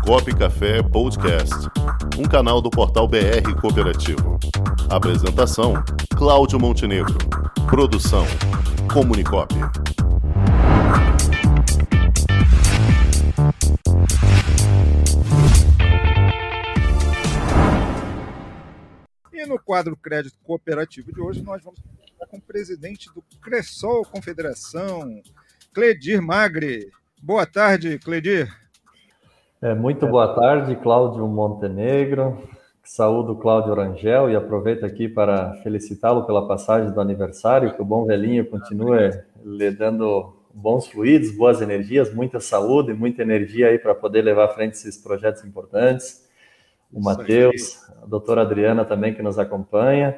Comunicop Café Podcast, um canal do portal BR Cooperativo. Apresentação: Cláudio Montenegro. Produção: Comunicop. E no quadro Crédito Cooperativo de hoje, nós vamos falar com o presidente do Cressol Confederação, Cledir Magre. Boa tarde, Cledir. É, muito boa tarde, Cláudio Montenegro. Saúdo Cláudio Orangel e aproveito aqui para felicitá-lo pela passagem do aniversário, que o bom velhinho continue lhe dando bons fluidos, boas energias, muita saúde, muita energia aí para poder levar à frente esses projetos importantes. O Matheus, a doutora Adriana também que nos acompanha,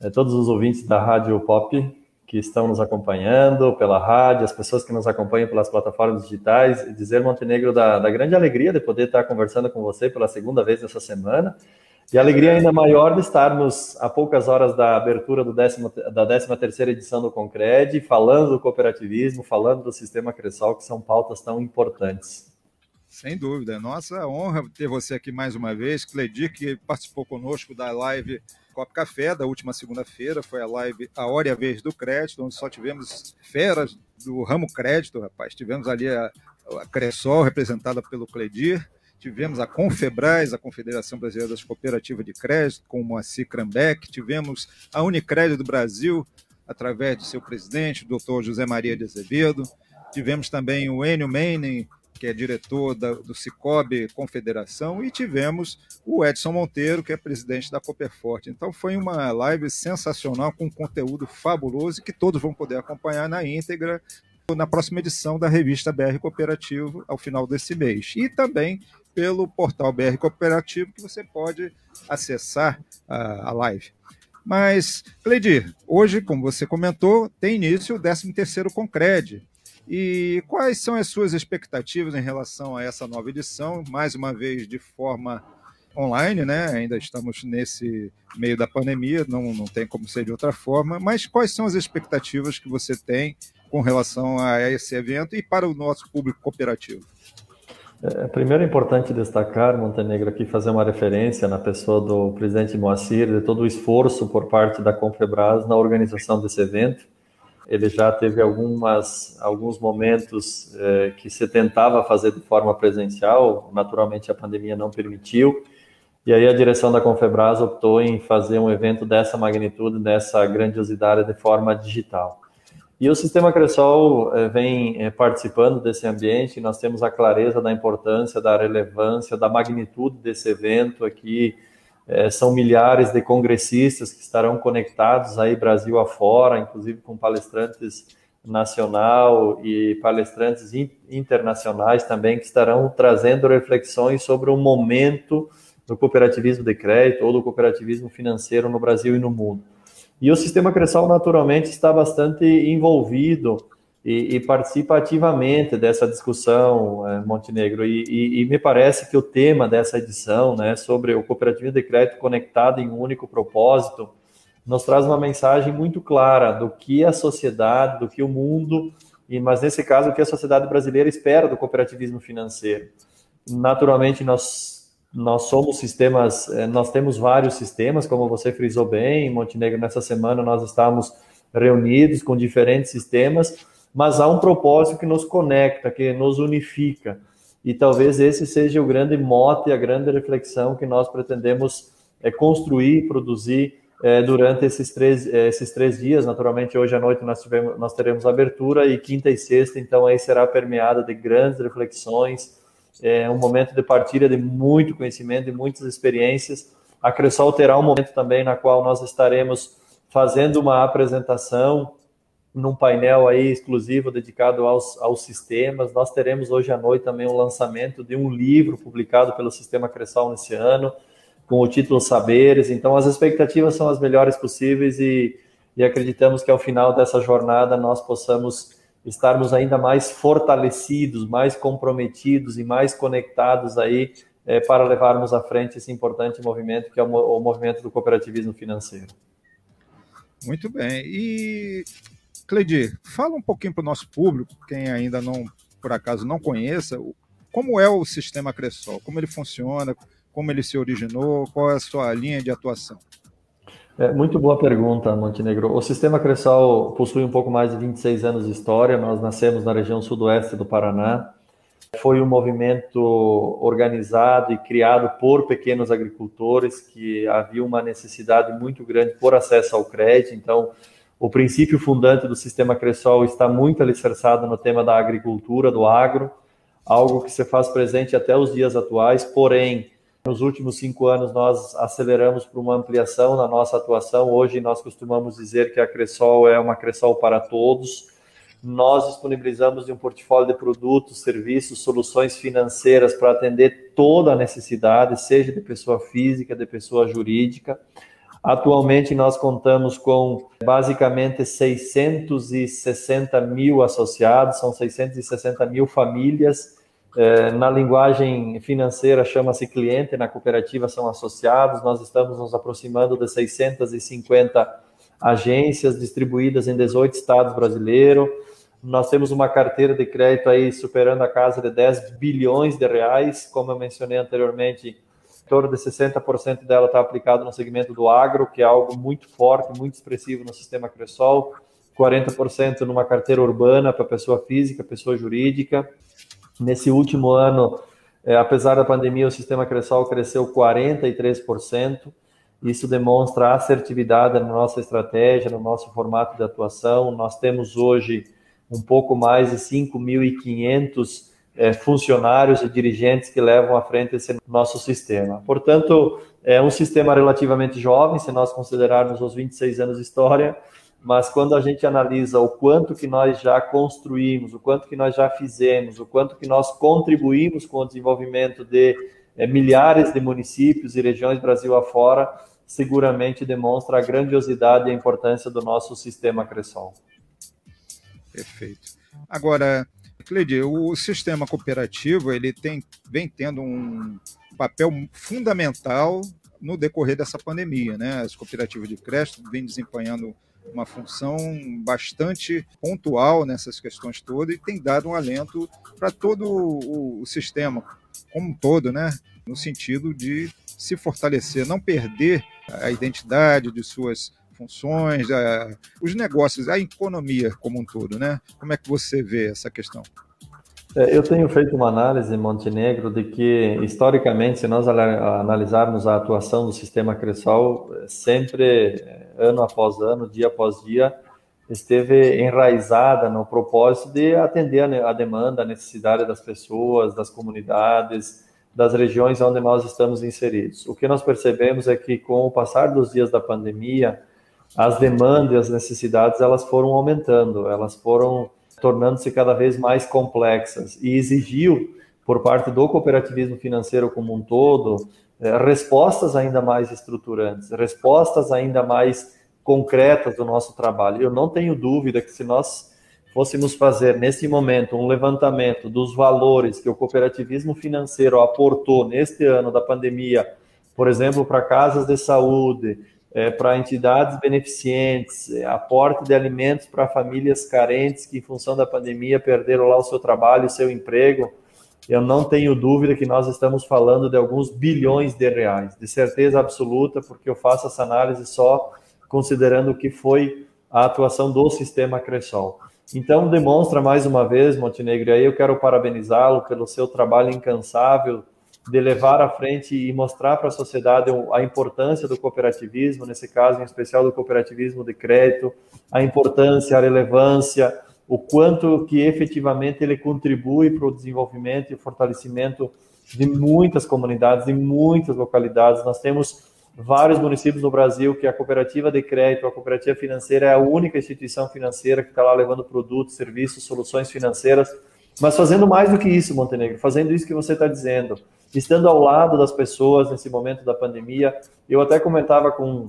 é, todos os ouvintes da Rádio Pop que estão nos acompanhando pela rádio, as pessoas que nos acompanham pelas plataformas digitais, e dizer, Montenegro, da, da grande alegria de poder estar conversando com você pela segunda vez essa semana, e alegria ainda maior de estarmos a poucas horas da abertura do décimo, da 13 terceira edição do Concred, falando do cooperativismo, falando do sistema Cressol, que são pautas tão importantes. Sem dúvida. Nossa honra ter você aqui mais uma vez. Cledir, que participou conosco da live Copo Café da última segunda-feira, foi a live A Hora e a Vez do Crédito, onde só tivemos feras do ramo crédito, rapaz. Tivemos ali a, a Cressol, representada pelo Cledir, tivemos a Confebras, a Confederação Brasileira das Cooperativas de Crédito, com o Moacir Krambeck, tivemos a Unicrédito do Brasil, através de seu presidente, o doutor José Maria de Azevedo, tivemos também o Enio Meinen, que é diretor da, do Cicobi Confederação, e tivemos o Edson Monteiro, que é presidente da Cooperforte. Então foi uma live sensacional, com conteúdo fabuloso, que todos vão poder acompanhar na íntegra na próxima edição da revista BR Cooperativo, ao final desse mês. E também pelo portal BR Cooperativo, que você pode acessar a, a live. Mas, Cleidir, hoje, como você comentou, tem início o 13º Concred, e quais são as suas expectativas em relação a essa nova edição? Mais uma vez, de forma online, né? Ainda estamos nesse meio da pandemia, não, não tem como ser de outra forma. Mas quais são as expectativas que você tem com relação a esse evento e para o nosso público cooperativo? É, primeiro é importante destacar, Montenegro, aqui fazer uma referência na pessoa do presidente Moacir, de todo o esforço por parte da Confebras na organização desse evento ele já teve algumas, alguns momentos é, que se tentava fazer de forma presencial, naturalmente a pandemia não permitiu, e aí a direção da Confebras optou em fazer um evento dessa magnitude, dessa grandiosidade de forma digital. E o Sistema Cressol é, vem é, participando desse ambiente, nós temos a clareza da importância, da relevância, da magnitude desse evento aqui, é, são milhares de congressistas que estarão conectados aí Brasil afora, inclusive com palestrantes nacional e palestrantes internacionais também que estarão trazendo reflexões sobre o momento do cooperativismo de crédito ou do cooperativismo financeiro no Brasil e no mundo. E o sistema Cressal naturalmente está bastante envolvido e, e participa ativamente dessa discussão, é, Montenegro. E, e, e, me parece que o tema dessa edição, né, sobre o cooperativismo de crédito conectado em um único propósito, nos traz uma mensagem muito clara do que a sociedade, do que o mundo, e mas nesse caso o que a sociedade brasileira espera do cooperativismo financeiro. Naturalmente nós nós somos sistemas, é, nós temos vários sistemas, como você frisou bem, Montenegro nessa semana nós estamos reunidos com diferentes sistemas mas há um propósito que nos conecta, que nos unifica. E talvez esse seja o grande mote, a grande reflexão que nós pretendemos é, construir, produzir é, durante esses três, é, esses três dias. Naturalmente, hoje à noite nós, tivemos, nós teremos abertura e quinta e sexta, então aí será permeada de grandes reflexões, é um momento de partilha de muito conhecimento e muitas experiências. A Cressol terá um momento também na qual nós estaremos fazendo uma apresentação num painel aí exclusivo dedicado aos, aos sistemas. Nós teremos hoje à noite também o lançamento de um livro publicado pelo Sistema Cressal nesse ano, com o título Saberes. Então, as expectativas são as melhores possíveis e, e acreditamos que ao final dessa jornada nós possamos estarmos ainda mais fortalecidos, mais comprometidos e mais conectados aí é, para levarmos à frente esse importante movimento que é o, o movimento do cooperativismo financeiro. Muito bem. E Cleidir, fala um pouquinho para o nosso público, quem ainda não, por acaso, não conheça, como é o sistema Cressol? Como ele funciona? Como ele se originou? Qual é a sua linha de atuação? É, muito boa pergunta, Montenegro. O sistema Cressol possui um pouco mais de 26 anos de história. Nós nascemos na região sudoeste do Paraná. Foi um movimento organizado e criado por pequenos agricultores que havia uma necessidade muito grande por acesso ao crédito. Então, o princípio fundante do sistema Cressol está muito alicerçado no tema da agricultura, do agro, algo que se faz presente até os dias atuais, porém, nos últimos cinco anos nós aceleramos para uma ampliação na nossa atuação. Hoje nós costumamos dizer que a Cressol é uma Cressol para todos, nós disponibilizamos um portfólio de produtos, serviços, soluções financeiras para atender toda a necessidade, seja de pessoa física, de pessoa jurídica. Atualmente nós contamos com basicamente 660 mil associados, são 660 mil famílias. É, na linguagem financeira chama-se cliente, na cooperativa são associados. Nós estamos nos aproximando de 650 agências distribuídas em 18 estados brasileiros. Nós temos uma carteira de crédito aí superando a casa de 10 bilhões de reais, como eu mencionei anteriormente, torno de 60% dela está aplicado no segmento do agro, que é algo muito forte, muito expressivo no sistema Cressol, 40% numa carteira urbana para pessoa física, pessoa jurídica. Nesse último ano, é, apesar da pandemia, o sistema Cressol cresceu 43%. Isso demonstra assertividade na nossa estratégia, no nosso formato de atuação. Nós temos hoje um pouco mais de 5.500 é, funcionários e dirigentes que levam à frente esse nosso sistema. Portanto, é um sistema relativamente jovem, se nós considerarmos os 26 anos de história, mas quando a gente analisa o quanto que nós já construímos, o quanto que nós já fizemos, o quanto que nós contribuímos com o desenvolvimento de é, milhares de municípios e regiões Brasil afora, seguramente demonstra a grandiosidade e a importância do nosso sistema Cressol. Perfeito. Agora, Cleide, o sistema cooperativo ele tem, vem tendo um papel fundamental no decorrer dessa pandemia, né? As cooperativas de crédito vêm desempenhando uma função bastante pontual nessas questões todas e tem dado um alento para todo o, sistema como um todo, né? No sentido de se fortalecer, não perder a identidade de suas funções, a, os negócios, a economia como um todo, né? Como é que você vê essa questão? É, eu tenho feito uma análise em Montenegro de que, historicamente, se nós analisarmos a atuação do sistema Cressol, sempre, é, ano após ano, dia após dia, esteve enraizada no propósito de atender a demanda, a necessidade das pessoas, das comunidades, das regiões onde nós estamos inseridos. O que nós percebemos é que, com o passar dos dias da pandemia, as demandas e as necessidades elas foram aumentando, elas foram tornando-se cada vez mais complexas e exigiu por parte do cooperativismo financeiro como um todo eh, respostas ainda mais estruturantes, respostas ainda mais concretas do nosso trabalho. Eu não tenho dúvida que se nós fôssemos fazer nesse momento um levantamento dos valores que o cooperativismo financeiro aportou neste ano da pandemia, por exemplo, para casas de saúde, é, para entidades beneficentes, é, aporte de alimentos para famílias carentes que, em função da pandemia, perderam lá o seu trabalho, o seu emprego. Eu não tenho dúvida que nós estamos falando de alguns bilhões de reais, de certeza absoluta, porque eu faço essa análise só considerando o que foi a atuação do sistema Cressol. Então, demonstra mais uma vez, Montenegro, e aí eu quero parabenizá-lo pelo seu trabalho incansável de levar à frente e mostrar para a sociedade a importância do cooperativismo, nesse caso em especial do cooperativismo de crédito, a importância, a relevância, o quanto que efetivamente ele contribui para o desenvolvimento e fortalecimento de muitas comunidades, de muitas localidades. Nós temos vários municípios no Brasil que a cooperativa de crédito, a cooperativa financeira é a única instituição financeira que está lá levando produtos, serviços, soluções financeiras, mas fazendo mais do que isso, Montenegro, fazendo isso que você está dizendo, estando ao lado das pessoas nesse momento da pandemia. Eu até comentava com,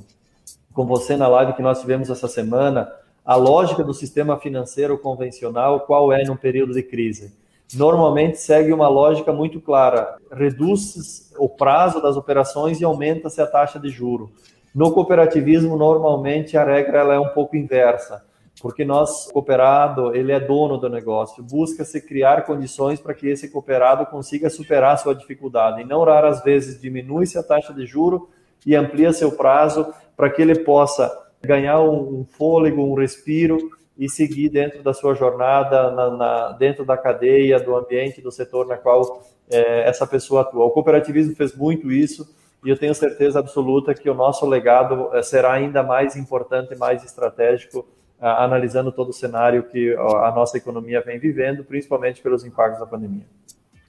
com você na live que nós tivemos essa semana, a lógica do sistema financeiro convencional, qual é num período de crise? Normalmente segue uma lógica muito clara: reduz o prazo das operações e aumenta-se a taxa de juro. No cooperativismo, normalmente a regra ela é um pouco inversa. Porque nós cooperado ele é dono do negócio, busca se criar condições para que esse cooperado consiga superar sua dificuldade e não raras vezes diminui-se a taxa de juro e amplia seu prazo para que ele possa ganhar um fôlego, um respiro e seguir dentro da sua jornada, na, na, dentro da cadeia, do ambiente, do setor na qual é, essa pessoa atua. O cooperativismo fez muito isso e eu tenho certeza absoluta que o nosso legado é, será ainda mais importante, mais estratégico, analisando todo o cenário que a nossa economia vem vivendo, principalmente pelos impactos da pandemia.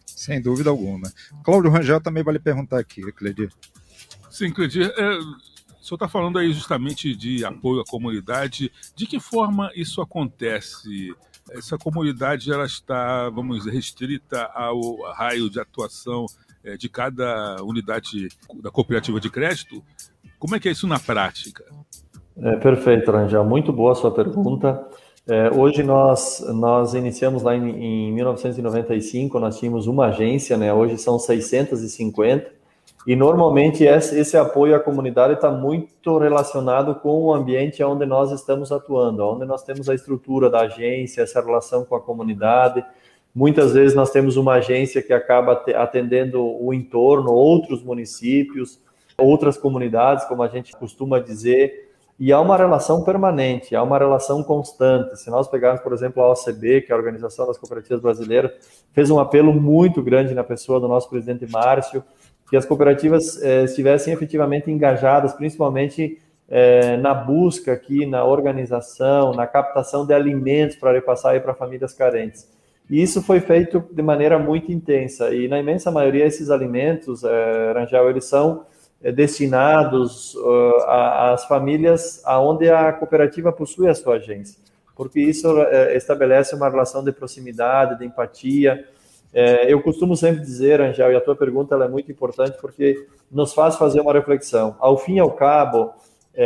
Sem dúvida alguma. Cláudio Rangel também vai lhe perguntar aqui, Cledir. Sim, Cledir. É, o senhor está falando aí justamente de apoio à comunidade. De que forma isso acontece? Essa comunidade ela está, vamos dizer, restrita ao raio de atuação é, de cada unidade da cooperativa de crédito? Como é que é isso na prática? É, perfeito, Rangel. Muito boa a sua pergunta. É, hoje nós, nós iniciamos lá em, em 1995, nós tínhamos uma agência, né? hoje são 650, e normalmente esse, esse apoio à comunidade está muito relacionado com o ambiente onde nós estamos atuando, onde nós temos a estrutura da agência, essa relação com a comunidade. Muitas vezes nós temos uma agência que acaba atendendo o entorno, outros municípios, outras comunidades, como a gente costuma dizer, e há uma relação permanente, há uma relação constante. Se nós pegarmos, por exemplo, a OCB, que é a Organização das Cooperativas Brasileiras, fez um apelo muito grande na pessoa do nosso presidente Márcio, que as cooperativas eh, estivessem efetivamente engajadas, principalmente eh, na busca aqui, na organização, na captação de alimentos para repassar para famílias carentes. E isso foi feito de maneira muito intensa. E na imensa maioria esses alimentos, eh, Rangel, eles são destinados uh, às famílias aonde a cooperativa possui a sua agência, porque isso uh, estabelece uma relação de proximidade, de empatia, eu costumo sempre dizer, Angel, e a tua pergunta é muito importante porque nos faz fazer uma reflexão. Ao fim e ao cabo,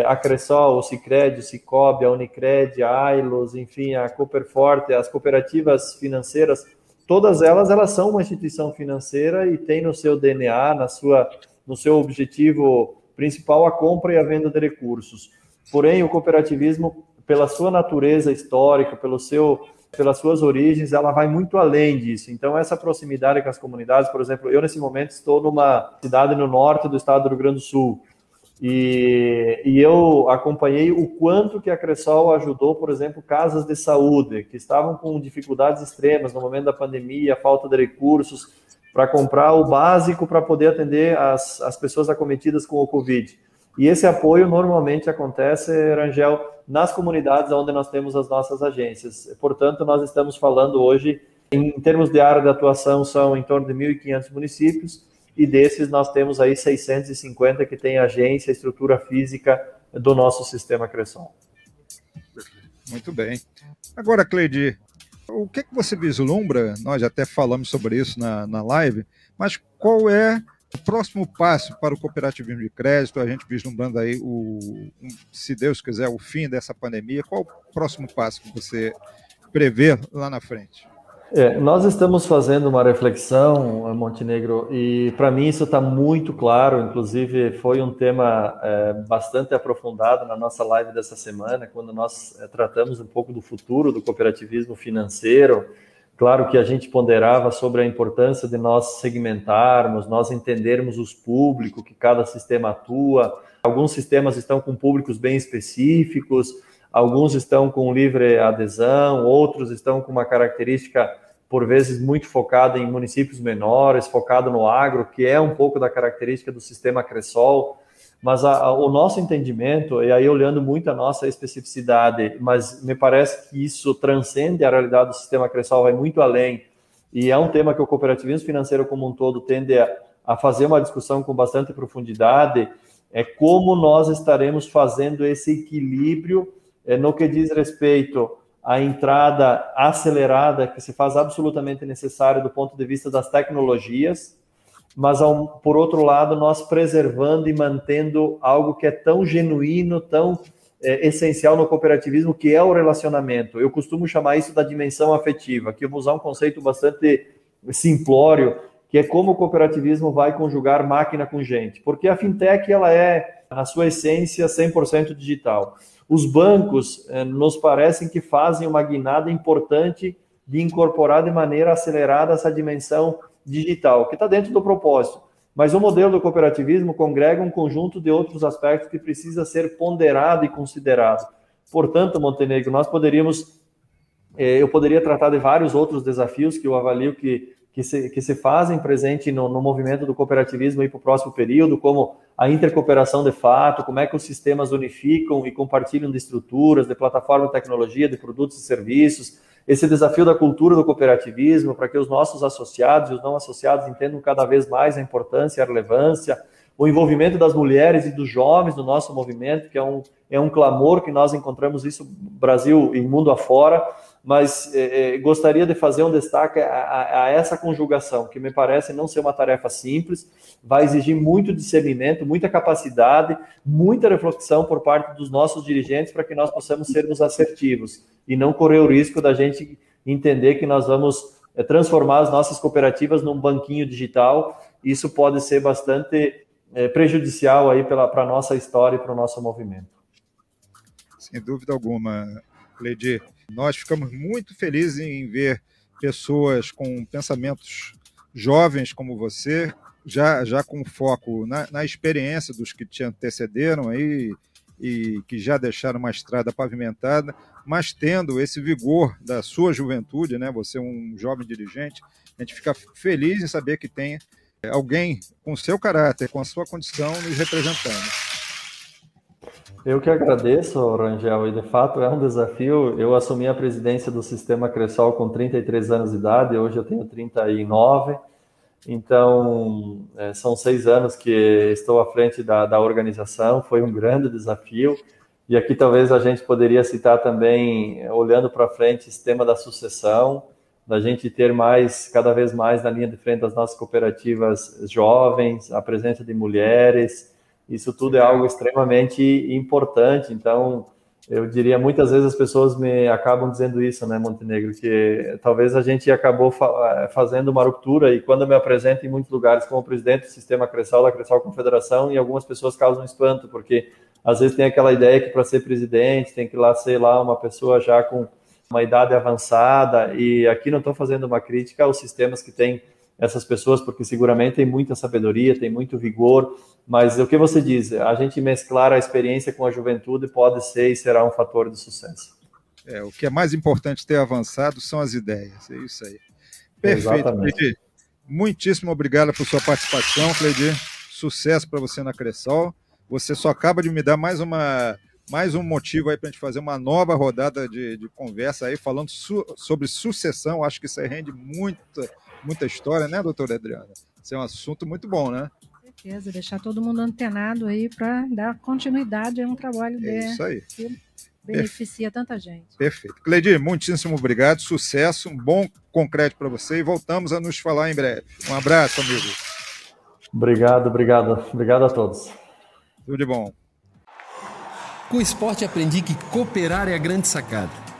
a Cressol, o Cicred, o Cicobi, a Unicred, a Ailos, enfim, a Cooperforte, as cooperativas financeiras, todas elas, elas são uma instituição financeira e têm no seu DNA, na sua, no seu objetivo principal, a compra e a venda de recursos. Porém, o cooperativismo, pela sua natureza histórica, pelo seu pelas suas origens, ela vai muito além disso. Então, essa proximidade com as comunidades, por exemplo, eu nesse momento estou numa cidade no norte do estado do Rio Grande do Sul, e, e, eu acompanhei o quanto que a Cressol ajudou, por exemplo, casas de saúde que estavam com dificuldades extremas no momento da pandemia, falta de recursos para comprar o básico para poder atender as, as pessoas acometidas com o Covid. E esse apoio normalmente acontece, Rangel, nas comunidades onde nós temos as nossas agências. Portanto, nós estamos falando hoje, em termos de área de atuação, são em torno de 1.500 municípios, e desses nós temos aí 650 que têm agência, estrutura física do nosso sistema Cresson. Muito bem. Agora, Cleide, o que, que você vislumbra? Nós até falamos sobre isso na, na live, mas qual é o próximo passo para o cooperativismo de crédito, a gente vislumbrando aí, o, se Deus quiser, o fim dessa pandemia, qual o próximo passo que você prevê lá na frente? É, nós estamos fazendo uma reflexão, Montenegro, e para mim isso está muito claro. Inclusive, foi um tema é, bastante aprofundado na nossa live dessa semana, quando nós é, tratamos um pouco do futuro do cooperativismo financeiro Claro que a gente ponderava sobre a importância de nós segmentarmos, nós entendermos os públicos que cada sistema atua. Alguns sistemas estão com públicos bem específicos, alguns estão com livre adesão, outros estão com uma característica, por vezes, muito focada em municípios menores, focado no agro, que é um pouco da característica do sistema Cressol. Mas a, a, o nosso entendimento, e aí olhando muito a nossa especificidade, mas me parece que isso transcende a realidade do sistema Cressol, vai muito além, e é um tema que o cooperativismo financeiro como um todo tende a, a fazer uma discussão com bastante profundidade, é como nós estaremos fazendo esse equilíbrio é, no que diz respeito à entrada acelerada, que se faz absolutamente necessário do ponto de vista das tecnologias, mas ao, por outro lado, nós preservando e mantendo algo que é tão genuíno, tão é, essencial no cooperativismo, que é o relacionamento. Eu costumo chamar isso da dimensão afetiva, que eu vou usar um conceito bastante simplório, que é como o cooperativismo vai conjugar máquina com gente. Porque a fintech ela é na sua essência 100% digital. Os bancos eh, nos parecem que fazem uma guinada importante de incorporar de maneira acelerada essa dimensão digital, que está dentro do propósito. Mas o modelo do cooperativismo congrega um conjunto de outros aspectos que precisa ser ponderado e considerado. Portanto, Montenegro, nós poderíamos, eh, eu poderia tratar de vários outros desafios que eu avalio que, que, se, que se fazem presente no, no movimento do cooperativismo para o próximo período, como a intercooperação de fato, como é que os sistemas unificam e compartilham de estruturas, de plataforma de tecnologia, de produtos e serviços, esse desafio da cultura do cooperativismo, para que os nossos associados e os não associados entendam cada vez mais a importância e a relevância, o envolvimento das mulheres e dos jovens no nosso movimento, que é um, é um clamor que nós encontramos isso Brasil e mundo afora, mas eh, gostaria de fazer um destaque a, a, a, essa conjugação, que me parece não ser uma tarefa simples, vai exigir muito discernimento, muita capacidade, muita reflexão por parte dos nossos dirigentes para que nós possamos sermos assertivos e não correr o risco da gente entender que nós vamos eh, transformar as nossas cooperativas num banquinho digital. Isso pode ser bastante é, prejudicial aí para a nossa história e para o nosso movimento. Sem dúvida alguma, Cledir. Nós ficamos muito felizes em ver pessoas com pensamentos jovens como você, já, já com foco na, na experiência dos que te antecederam aí e que já deixaram uma estrada pavimentada, mas tendo esse vigor da sua juventude, né? Você é um jovem dirigente, a gente fica feliz em saber que tem alguém com seu caráter, com a sua condição nos representando. Eu que agradeço, Rangel, e de fato é um desafio. Eu assumi a presidência do Sistema Cressol com 33 anos de idade, hoje eu tenho 39, então é, são seis anos que estou à frente da, da organização, foi um grande desafio. E aqui talvez a gente poderia citar também, olhando para frente, o sistema da sucessão, da gente ter mais, cada vez mais na linha de frente das nossas cooperativas jovens, a presença de mulheres, isso tudo é algo extremamente importante. Então, eu diria, muitas vezes as pessoas me acabam dizendo isso, né, Montenegro, que talvez a gente acabou fa fazendo uma ruptura e quando eu me apresento em muitos lugares como presidente do sistema Cressal, da Cressal Confederação, e algumas pessoas causam espanto, porque às vezes tem aquela ideia que para ser presidente tem que lá ser lá uma pessoa já com uma idade avançada, e aqui não estou fazendo uma crítica aos sistemas que têm essas pessoas, porque seguramente tem muita sabedoria, tem muito vigor, mas o que você diz, a gente mesclar a experiência com a juventude pode ser e será um fator de sucesso. É, o que é mais importante ter avançado são as ideias, é isso aí. Perfeito, Cleidir. Muitíssimo obrigado por sua participação, Cleidir. Sucesso para você na Cressol. Você só acaba de me dar mais uma mais um motivo aí para a gente fazer uma nova rodada de, de conversa aí, falando su sobre sucessão. Acho que isso aí rende muita, muita história, né, doutora Adriana? Isso é um assunto muito bom, né? Com certeza, deixar todo mundo antenado aí para dar continuidade a um trabalho é isso aí. que beneficia tanta gente. Perfeito. Cleidir, muitíssimo obrigado, sucesso, um bom concreto para você e voltamos a nos falar em breve. Um abraço, amigo. Obrigado, obrigado. Obrigado a todos. Tudo de bom. Com o esporte aprendi que cooperar é a grande sacada